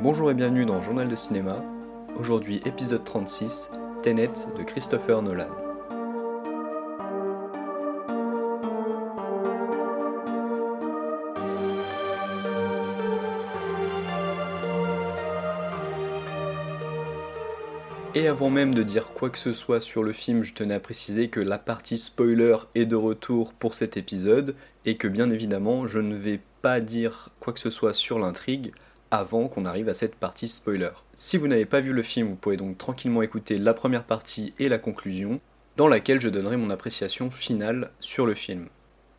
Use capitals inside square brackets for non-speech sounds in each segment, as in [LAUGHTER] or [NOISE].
Bonjour et bienvenue dans Journal de cinéma. Aujourd'hui épisode 36, Tenet de Christopher Nolan. Et avant même de dire quoi que ce soit sur le film, je tenais à préciser que la partie spoiler est de retour pour cet épisode et que bien évidemment je ne vais pas dire quoi que ce soit sur l'intrigue avant qu'on arrive à cette partie spoiler. Si vous n'avez pas vu le film, vous pouvez donc tranquillement écouter la première partie et la conclusion, dans laquelle je donnerai mon appréciation finale sur le film.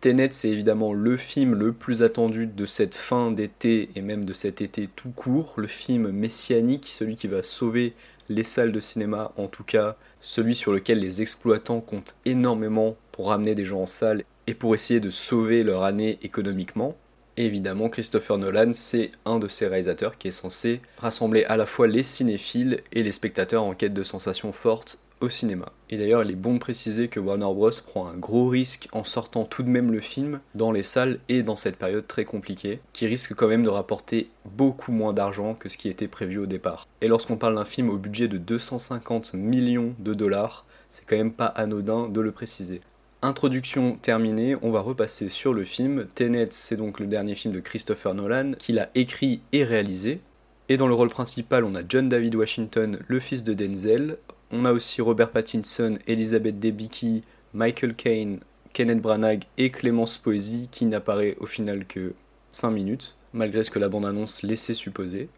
Tenet, c'est évidemment le film le plus attendu de cette fin d'été et même de cet été tout court, le film messianique, celui qui va sauver les salles de cinéma, en tout cas celui sur lequel les exploitants comptent énormément pour ramener des gens en salle et pour essayer de sauver leur année économiquement. Évidemment, Christopher Nolan, c'est un de ces réalisateurs qui est censé rassembler à la fois les cinéphiles et les spectateurs en quête de sensations fortes au cinéma. Et d'ailleurs, il est bon de préciser que Warner Bros. prend un gros risque en sortant tout de même le film dans les salles et dans cette période très compliquée, qui risque quand même de rapporter beaucoup moins d'argent que ce qui était prévu au départ. Et lorsqu'on parle d'un film au budget de 250 millions de dollars, c'est quand même pas anodin de le préciser. Introduction terminée, on va repasser sur le film. Tenet, c'est donc le dernier film de Christopher Nolan, qu'il a écrit et réalisé. Et dans le rôle principal, on a John David Washington, le fils de Denzel. On a aussi Robert Pattinson, Elizabeth Debicki, Michael Caine, Kenneth Branagh et Clémence Poesy, qui n'apparaît au final que 5 minutes, malgré ce que la bande-annonce laissait supposer.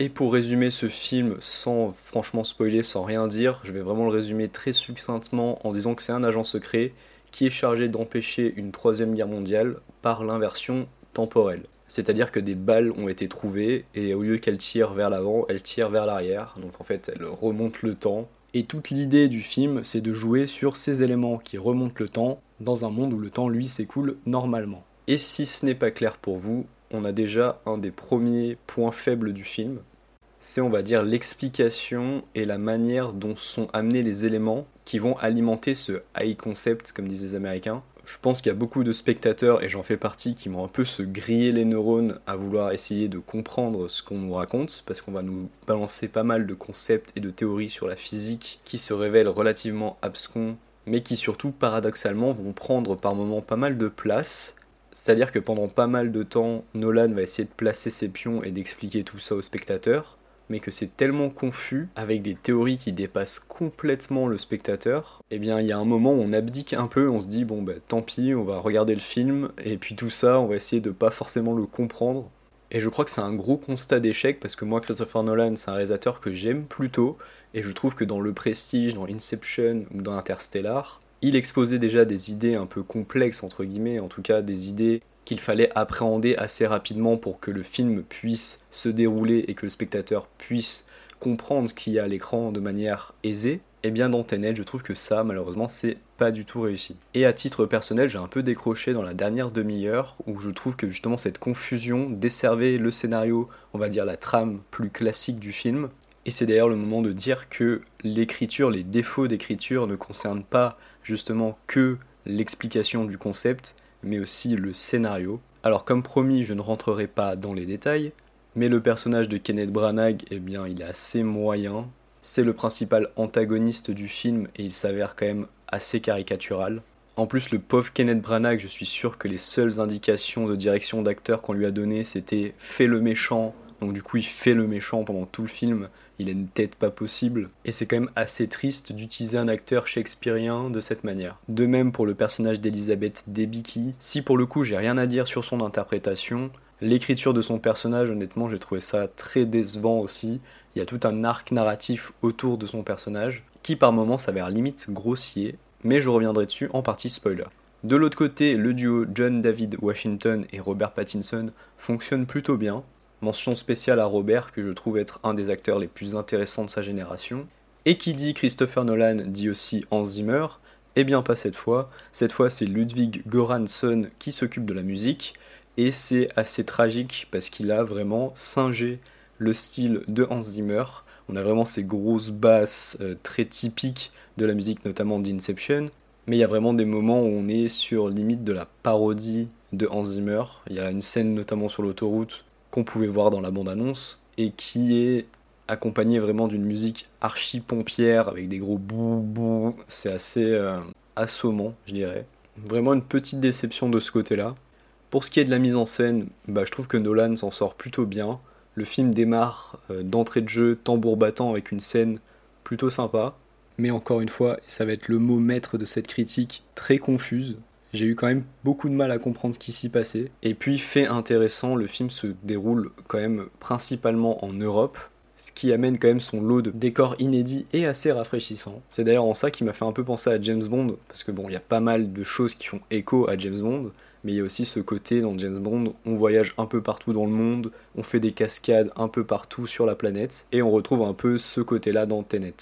Et pour résumer ce film sans franchement spoiler, sans rien dire, je vais vraiment le résumer très succinctement en disant que c'est un agent secret qui est chargé d'empêcher une troisième guerre mondiale par l'inversion temporelle. C'est-à-dire que des balles ont été trouvées et au lieu qu'elles tirent vers l'avant, elles tirent vers l'arrière. Donc en fait, elles remontent le temps. Et toute l'idée du film, c'est de jouer sur ces éléments qui remontent le temps dans un monde où le temps, lui, s'écoule normalement. Et si ce n'est pas clair pour vous, on a déjà un des premiers points faibles du film. C'est, on va dire, l'explication et la manière dont sont amenés les éléments qui vont alimenter ce high concept, comme disent les Américains. Je pense qu'il y a beaucoup de spectateurs, et j'en fais partie, qui vont un peu se griller les neurones à vouloir essayer de comprendre ce qu'on nous raconte, parce qu'on va nous balancer pas mal de concepts et de théories sur la physique qui se révèlent relativement abscons, mais qui surtout, paradoxalement, vont prendre par moments pas mal de place. C'est-à-dire que pendant pas mal de temps, Nolan va essayer de placer ses pions et d'expliquer tout ça aux spectateurs mais que c'est tellement confus, avec des théories qui dépassent complètement le spectateur, eh bien il y a un moment où on abdique un peu, on se dit bon bah tant pis, on va regarder le film, et puis tout ça, on va essayer de pas forcément le comprendre. Et je crois que c'est un gros constat d'échec, parce que moi Christopher Nolan c'est un réalisateur que j'aime plutôt, et je trouve que dans Le Prestige, dans Inception ou dans Interstellar, il exposait déjà des idées un peu complexes, entre guillemets, en tout cas des idées qu'il fallait appréhender assez rapidement pour que le film puisse se dérouler et que le spectateur puisse comprendre qu'il y a à l'écran de manière aisée, eh bien dans Tenet, je trouve que ça, malheureusement, c'est pas du tout réussi. Et à titre personnel, j'ai un peu décroché dans la dernière demi-heure où je trouve que justement cette confusion desservait le scénario, on va dire la trame plus classique du film. Et c'est d'ailleurs le moment de dire que l'écriture, les défauts d'écriture ne concernent pas justement que l'explication du concept, mais aussi le scénario. Alors comme promis, je ne rentrerai pas dans les détails, mais le personnage de Kenneth Branagh, eh bien, il est assez moyen. C'est le principal antagoniste du film et il s'avère quand même assez caricatural. En plus, le pauvre Kenneth Branagh, je suis sûr que les seules indications de direction d'acteur qu'on lui a données, c'était fais le méchant. Donc du coup, il fait le méchant pendant tout le film il a une tête pas possible. Et c'est quand même assez triste d'utiliser un acteur shakespearien de cette manière. De même pour le personnage d'Elizabeth Debicki, si pour le coup j'ai rien à dire sur son interprétation, l'écriture de son personnage, honnêtement, j'ai trouvé ça très décevant aussi. Il y a tout un arc narratif autour de son personnage, qui par moments s'avère limite grossier, mais je reviendrai dessus en partie spoiler. De l'autre côté, le duo John David Washington et Robert Pattinson fonctionne plutôt bien, Mention spéciale à Robert, que je trouve être un des acteurs les plus intéressants de sa génération. Et qui dit Christopher Nolan dit aussi Hans Zimmer. Eh bien pas cette fois, cette fois c'est Ludwig Göransson qui s'occupe de la musique, et c'est assez tragique parce qu'il a vraiment singé le style de Hans Zimmer. On a vraiment ces grosses basses euh, très typiques de la musique, notamment d'Inception, mais il y a vraiment des moments où on est sur limite de la parodie de Hans Zimmer. Il y a une scène notamment sur l'autoroute qu'on pouvait voir dans la bande-annonce. et qui est accompagné vraiment d'une musique archi pompière avec des gros bou bou. C'est assez euh, assommant, je dirais. Vraiment une petite déception de ce côté-là. Pour ce qui est de la mise en scène, bah, je trouve que Nolan s'en sort plutôt bien. Le film démarre euh, d'entrée de jeu tambour battant avec une scène plutôt sympa. Mais encore une fois, ça va être le mot maître de cette critique, très confuse. J'ai eu quand même beaucoup de mal à comprendre ce qui s'y passait. Et puis, fait intéressant, le film se déroule quand même principalement en Europe, ce qui amène quand même son lot de décors inédits et assez rafraîchissants. C'est d'ailleurs en ça qui m'a fait un peu penser à James Bond, parce que bon, il y a pas mal de choses qui font écho à James Bond, mais il y a aussi ce côté dans James Bond, on voyage un peu partout dans le monde, on fait des cascades un peu partout sur la planète, et on retrouve un peu ce côté-là dans Tenet.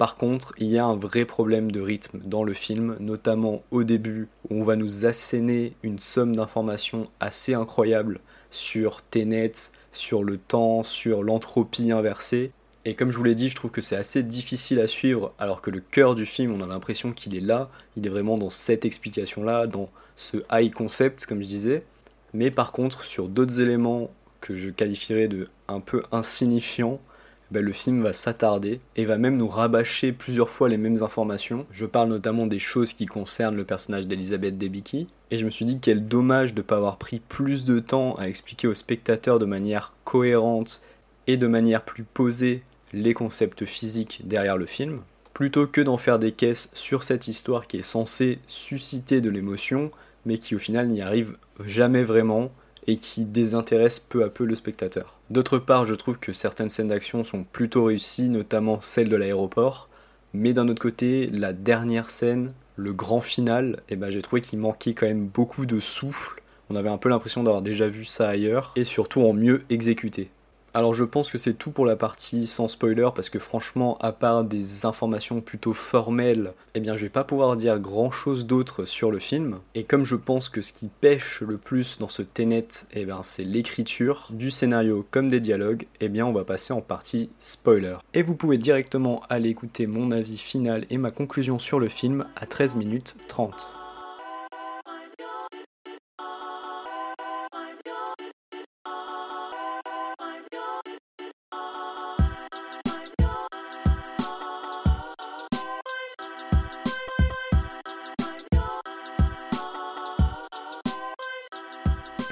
Par contre, il y a un vrai problème de rythme dans le film, notamment au début, où on va nous asséner une somme d'informations assez incroyable sur Tenet, sur le temps, sur l'entropie inversée. Et comme je vous l'ai dit, je trouve que c'est assez difficile à suivre, alors que le cœur du film, on a l'impression qu'il est là, il est vraiment dans cette explication-là, dans ce high concept, comme je disais. Mais par contre, sur d'autres éléments que je qualifierais de un peu insignifiants, ben, le film va s'attarder et va même nous rabâcher plusieurs fois les mêmes informations. Je parle notamment des choses qui concernent le personnage d'Elisabeth Debicki. Et je me suis dit quel dommage de ne pas avoir pris plus de temps à expliquer aux spectateurs de manière cohérente et de manière plus posée les concepts physiques derrière le film, plutôt que d'en faire des caisses sur cette histoire qui est censée susciter de l'émotion, mais qui au final n'y arrive jamais vraiment et qui désintéresse peu à peu le spectateur. D'autre part, je trouve que certaines scènes d'action sont plutôt réussies, notamment celle de l'aéroport, mais d'un autre côté, la dernière scène, le grand final, eh ben, j'ai trouvé qu'il manquait quand même beaucoup de souffle. On avait un peu l'impression d'avoir déjà vu ça ailleurs, et surtout en mieux exécuté. Alors je pense que c'est tout pour la partie sans spoiler parce que franchement à part des informations plutôt formelles, eh bien je vais pas pouvoir dire grand chose d'autre sur le film. Et comme je pense que ce qui pêche le plus dans ce Tenet, eh bien c'est l'écriture du scénario comme des dialogues, eh bien on va passer en partie spoiler. Et vous pouvez directement aller écouter mon avis final et ma conclusion sur le film à 13 minutes 30.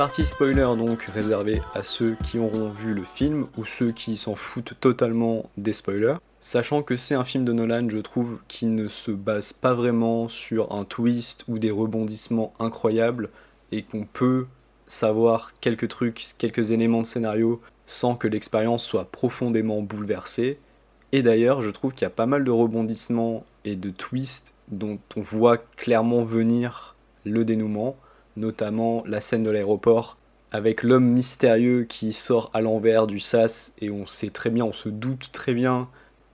Partie spoiler donc réservée à ceux qui auront vu le film ou ceux qui s'en foutent totalement des spoilers. Sachant que c'est un film de Nolan, je trouve, qui ne se base pas vraiment sur un twist ou des rebondissements incroyables et qu'on peut savoir quelques trucs, quelques éléments de scénario sans que l'expérience soit profondément bouleversée. Et d'ailleurs, je trouve qu'il y a pas mal de rebondissements et de twists dont on voit clairement venir le dénouement notamment la scène de l'aéroport avec l'homme mystérieux qui sort à l'envers du sas et on sait très bien, on se doute très bien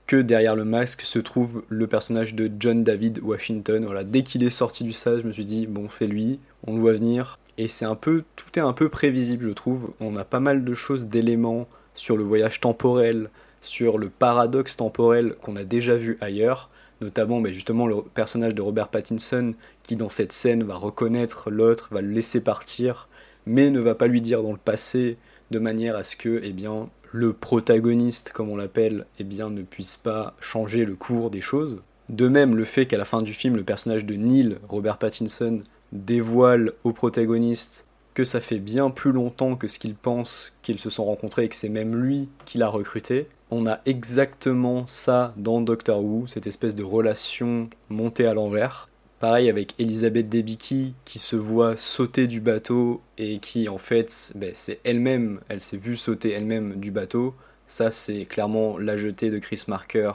que derrière le masque se trouve le personnage de John David Washington. Voilà, dès qu'il est sorti du sas, je me suis dit bon, c'est lui, on le voit venir et c'est un peu tout est un peu prévisible, je trouve. On a pas mal de choses d'éléments sur le voyage temporel, sur le paradoxe temporel qu'on a déjà vu ailleurs notamment mais justement le personnage de Robert Pattinson qui dans cette scène va reconnaître l'autre, va le laisser partir, mais ne va pas lui dire dans le passé de manière à ce que eh bien, le protagoniste, comme on l'appelle, eh bien, ne puisse pas changer le cours des choses. De même, le fait qu'à la fin du film, le personnage de Neil, Robert Pattinson, dévoile au protagoniste que ça fait bien plus longtemps que ce qu'ils pensent qu'ils se sont rencontrés et que c'est même lui qui l'a recruté, on a exactement ça dans Doctor Who, cette espèce de relation montée à l'envers. Pareil avec Elisabeth Debicki qui se voit sauter du bateau et qui en fait ben, c'est elle-même, elle, s'est vue sauter elle-même du bateau. Ça c'est clairement La Jetée de Chris Marker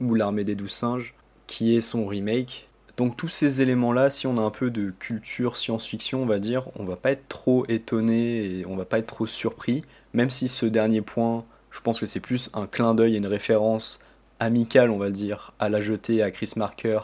ou L'armée des douze singes qui est son remake. Donc tous ces éléments-là, si on a un peu de culture science-fiction, on va dire, on va pas être trop étonné et on va pas être trop surpris, même si ce dernier point je pense que c'est plus un clin d'œil et une référence amicale, on va dire, à la jetée à Chris Marker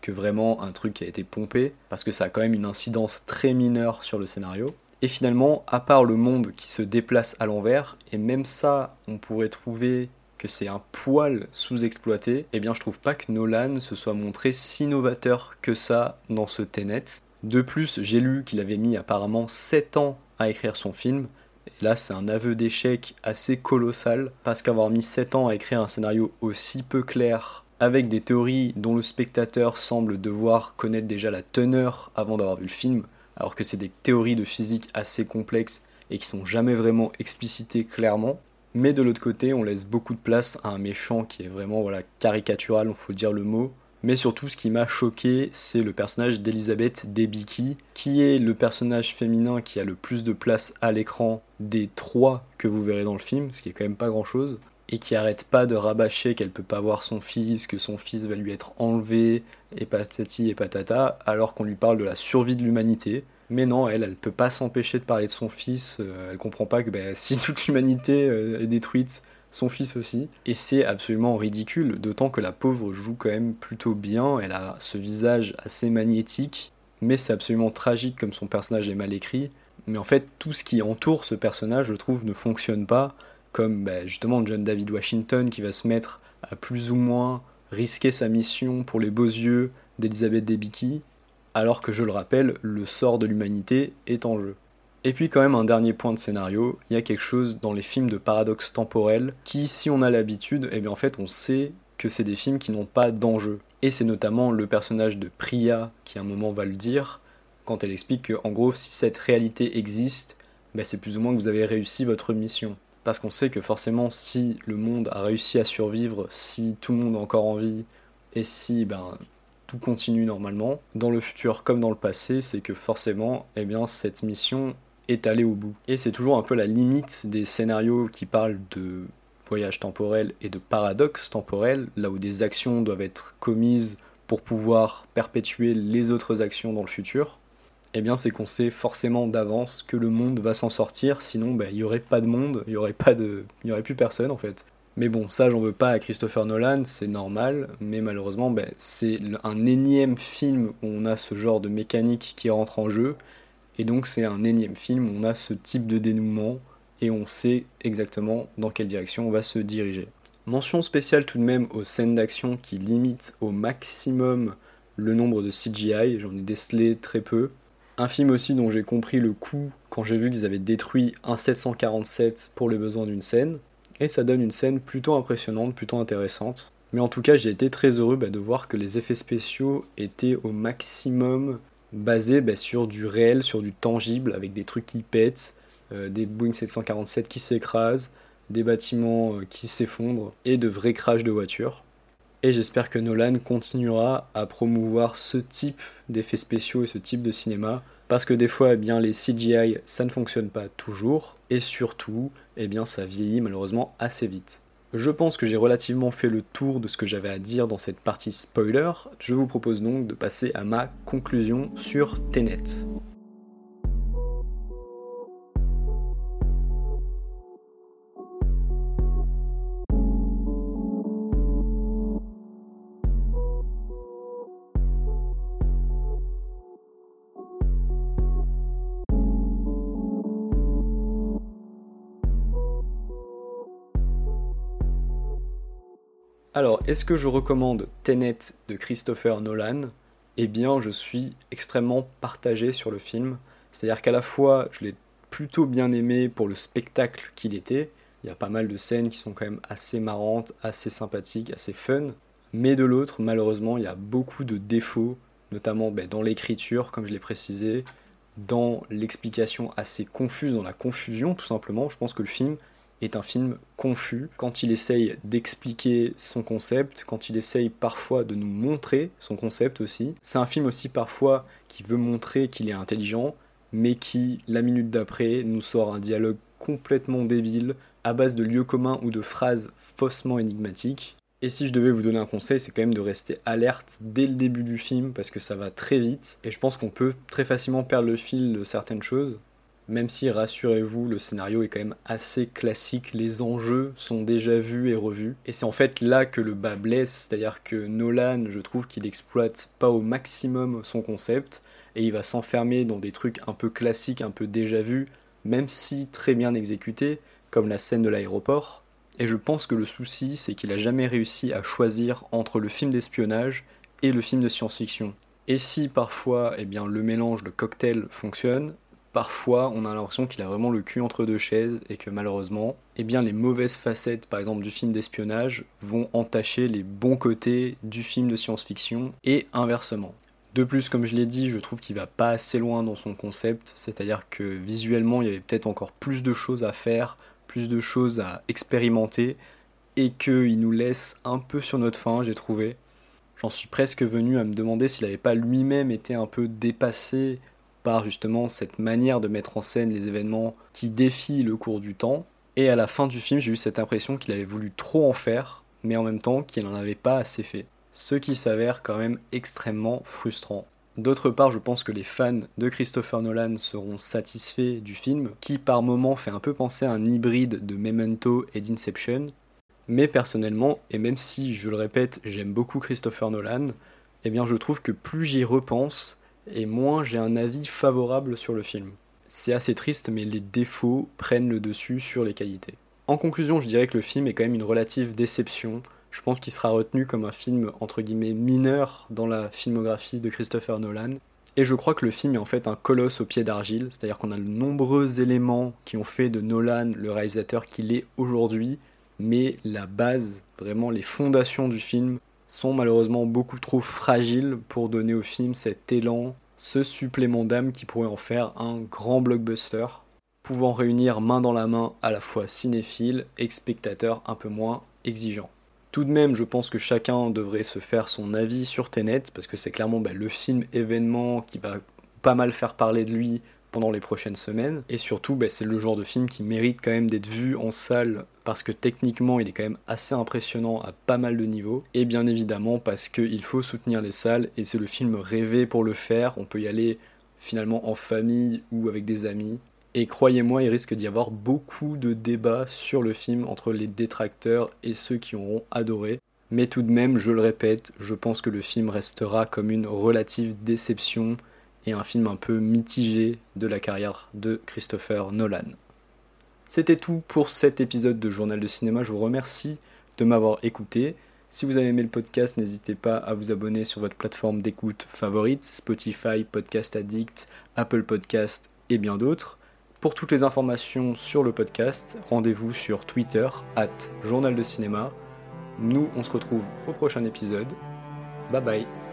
que vraiment un truc qui a été pompé, parce que ça a quand même une incidence très mineure sur le scénario. Et finalement, à part le monde qui se déplace à l'envers, et même ça, on pourrait trouver que c'est un poil sous-exploité, eh bien je trouve pas que Nolan se soit montré si novateur que ça dans ce Tenet. De plus, j'ai lu qu'il avait mis apparemment 7 ans à écrire son film, Et là, c'est un aveu d'échec assez colossal, parce qu'avoir mis 7 ans à écrire un scénario aussi peu clair, avec des théories dont le spectateur semble devoir connaître déjà la teneur avant d'avoir vu le film, alors que c'est des théories de physique assez complexes et qui sont jamais vraiment explicitées clairement. Mais de l'autre côté, on laisse beaucoup de place à un méchant qui est vraiment voilà, caricatural, il faut dire le mot, mais surtout, ce qui m'a choqué, c'est le personnage d'Elisabeth Debicki, qui est le personnage féminin qui a le plus de place à l'écran des trois que vous verrez dans le film, ce qui est quand même pas grand chose, et qui arrête pas de rabâcher qu'elle peut pas voir son fils, que son fils va lui être enlevé, et patati et patata, alors qu'on lui parle de la survie de l'humanité. Mais non, elle, elle peut pas s'empêcher de parler de son fils, euh, elle comprend pas que ben, [LAUGHS] si toute l'humanité euh, est détruite, son fils aussi. Et c'est absolument ridicule, d'autant que la pauvre joue quand même plutôt bien, elle a ce visage assez magnétique, mais c'est absolument tragique comme son personnage est mal écrit. Mais en fait, tout ce qui entoure ce personnage, je trouve, ne fonctionne pas, comme bah, justement John David Washington qui va se mettre à plus ou moins risquer sa mission pour les beaux yeux d'Elizabeth Debicki, alors que je le rappelle, le sort de l'humanité est en jeu. Et puis quand même un dernier point de scénario, il y a quelque chose dans les films de paradoxe temporel qui, si on a l'habitude, eh bien en fait on sait que c'est des films qui n'ont pas d'enjeu. Et c'est notamment le personnage de Priya qui à un moment va le dire, quand elle explique que en gros si cette réalité existe, ben, c'est plus ou moins que vous avez réussi votre mission. Parce qu'on sait que forcément si le monde a réussi à survivre, si tout le monde est encore en vie, et si ben, tout continue normalement, dans le futur comme dans le passé, c'est que forcément, eh bien, cette mission est allé au bout. Et c'est toujours un peu la limite des scénarios qui parlent de voyage temporel et de paradoxe temporel, là où des actions doivent être commises pour pouvoir perpétuer les autres actions dans le futur. Eh bien, c'est qu'on sait forcément d'avance que le monde va s'en sortir, sinon ben, il n'y aurait pas de monde, il n'y aurait, pas de... aurait plus personne en fait. Mais bon, ça j'en veux pas à Christopher Nolan, c'est normal, mais malheureusement ben, c'est un énième film où on a ce genre de mécanique qui rentre en jeu, et donc c'est un énième film, on a ce type de dénouement et on sait exactement dans quelle direction on va se diriger. Mention spéciale tout de même aux scènes d'action qui limitent au maximum le nombre de CGI, j'en ai décelé très peu. Un film aussi dont j'ai compris le coup quand j'ai vu qu'ils avaient détruit un 747 pour les besoins d'une scène. Et ça donne une scène plutôt impressionnante, plutôt intéressante. Mais en tout cas, j'ai été très heureux bah, de voir que les effets spéciaux étaient au maximum basé bah, sur du réel, sur du tangible, avec des trucs qui pètent, euh, des Boeing 747 qui s'écrasent, des bâtiments euh, qui s'effondrent et de vrais crashs de voitures. Et j'espère que Nolan continuera à promouvoir ce type d'effets spéciaux et ce type de cinéma, parce que des fois, eh bien, les CGI, ça ne fonctionne pas toujours, et surtout, eh ça vieillit malheureusement assez vite. Je pense que j'ai relativement fait le tour de ce que j'avais à dire dans cette partie spoiler. Je vous propose donc de passer à ma conclusion sur Tenet. Est-ce que je recommande Tenet de Christopher Nolan? Eh bien, je suis extrêmement partagé sur le film. C'est-à-dire qu'à la fois, je l'ai plutôt bien aimé pour le spectacle qu'il était. Il y a pas mal de scènes qui sont quand même assez marrantes, assez sympathiques, assez fun. Mais de l'autre, malheureusement, il y a beaucoup de défauts, notamment ben, dans l'écriture, comme je l'ai précisé, dans l'explication assez confuse, dans la confusion tout simplement. Je pense que le film est un film confus quand il essaye d'expliquer son concept, quand il essaye parfois de nous montrer son concept aussi. C'est un film aussi parfois qui veut montrer qu'il est intelligent, mais qui, la minute d'après, nous sort un dialogue complètement débile, à base de lieux communs ou de phrases faussement énigmatiques. Et si je devais vous donner un conseil, c'est quand même de rester alerte dès le début du film, parce que ça va très vite, et je pense qu'on peut très facilement perdre le fil de certaines choses même si, rassurez-vous, le scénario est quand même assez classique, les enjeux sont déjà vus et revus. Et c'est en fait là que le bas blesse, c'est-à-dire que Nolan, je trouve qu'il exploite pas au maximum son concept, et il va s'enfermer dans des trucs un peu classiques, un peu déjà vus, même si très bien exécutés, comme la scène de l'aéroport. Et je pense que le souci, c'est qu'il a jamais réussi à choisir entre le film d'espionnage et le film de science-fiction. Et si parfois eh bien, le mélange, de cocktail fonctionne, parfois on a l'impression qu'il a vraiment le cul entre deux chaises et que malheureusement, eh bien les mauvaises facettes par exemple du film d'espionnage vont entacher les bons côtés du film de science-fiction et inversement. De plus, comme je l'ai dit, je trouve qu'il va pas assez loin dans son concept, c'est-à-dire que visuellement il y avait peut-être encore plus de choses à faire, plus de choses à expérimenter, et qu'il nous laisse un peu sur notre faim, j'ai trouvé. J'en suis presque venu à me demander s'il n'avait pas lui-même été un peu dépassé par justement cette manière de mettre en scène les événements qui défient le cours du temps. Et à la fin du film, j'ai eu cette impression qu'il avait voulu trop en faire, mais en même temps qu'il n'en avait pas assez fait. Ce qui s'avère quand même extrêmement frustrant. D'autre part, je pense que les fans de Christopher Nolan seront satisfaits du film, qui par moments fait un peu penser à un hybride de Memento et d'Inception, mais personnellement, et même si je le répète, j'aime beaucoup Christopher Nolan, eh bien je trouve que plus j'y repense, et moins j'ai un avis favorable sur le film. C'est assez triste, mais les défauts prennent le dessus sur les qualités. En conclusion, je dirais que le film est quand même une relative déception. Je pense qu'il sera retenu comme un film entre guillemets mineur dans la filmographie de Christopher Nolan. Et je crois que le film est en fait un colosse au pied d'argile, c'est-à-dire qu'on a de nombreux éléments qui ont fait de Nolan le réalisateur qu'il est aujourd'hui, mais la base, vraiment les fondations du film, sont malheureusement beaucoup trop fragiles pour donner au film cet élan, ce supplément d'âme qui pourrait en faire un grand blockbuster, pouvant réunir main dans la main à la fois cinéphile et spectateur un peu moins exigeant. Tout de même, je pense que chacun devrait se faire son avis sur Tenet, parce que c'est clairement bah, le film événement qui va pas mal faire parler de lui pendant les prochaines semaines. Et surtout, bah, c'est le genre de film qui mérite quand même d'être vu en salle parce que techniquement il est quand même assez impressionnant à pas mal de niveaux. Et bien évidemment parce qu'il faut soutenir les salles et c'est le film rêvé pour le faire. On peut y aller finalement en famille ou avec des amis. Et croyez-moi, il risque d'y avoir beaucoup de débats sur le film entre les détracteurs et ceux qui auront adoré. Mais tout de même, je le répète, je pense que le film restera comme une relative déception et un film un peu mitigé de la carrière de Christopher Nolan. C'était tout pour cet épisode de Journal de cinéma. Je vous remercie de m'avoir écouté. Si vous avez aimé le podcast, n'hésitez pas à vous abonner sur votre plateforme d'écoute favorite, Spotify, Podcast Addict, Apple Podcast et bien d'autres. Pour toutes les informations sur le podcast, rendez-vous sur Twitter, at Journal de Cinéma. Nous, on se retrouve au prochain épisode. Bye bye